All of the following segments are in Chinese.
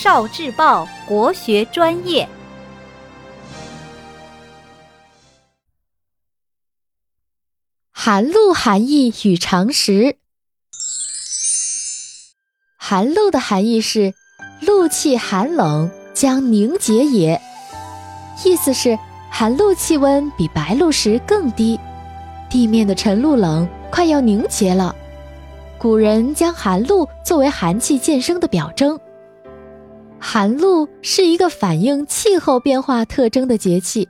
少智报国学专业。寒露含义与常识。寒露的含义是，露气寒冷，将凝结也。意思是，寒露气温比白露时更低，地面的晨露冷，快要凝结了。古人将寒露作为寒气渐生的表征。寒露是一个反映气候变化特征的节气。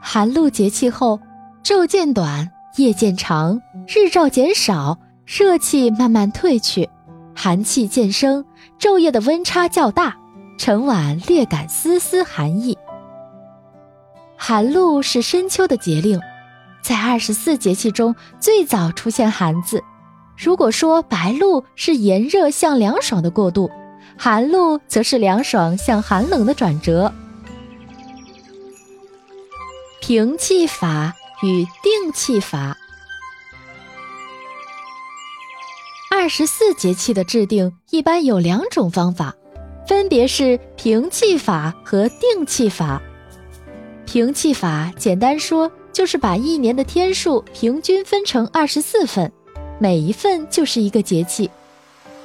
寒露节气后，昼渐短，夜渐长，日照减少，热气慢慢退去，寒气渐生，昼夜的温差较大，晨晚略感丝丝寒意。寒露是深秋的节令，在二十四节气中最早出现“寒”字。如果说白露是炎热向凉爽的过渡，寒露则是凉爽向寒冷的转折。平气法与定气法，二十四节气的制定一般有两种方法，分别是平气法和定气法。平气法简单说就是把一年的天数平均分成二十四份。每一份就是一个节气，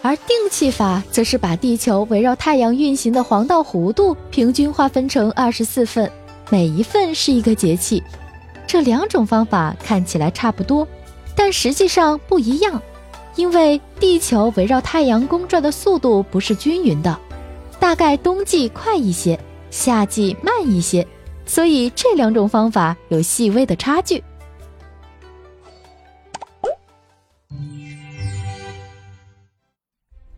而定气法则是把地球围绕太阳运行的黄道弧度平均划分成二十四份，每一份是一个节气。这两种方法看起来差不多，但实际上不一样，因为地球围绕太阳公转的速度不是均匀的，大概冬季快一些，夏季慢一些，所以这两种方法有细微的差距。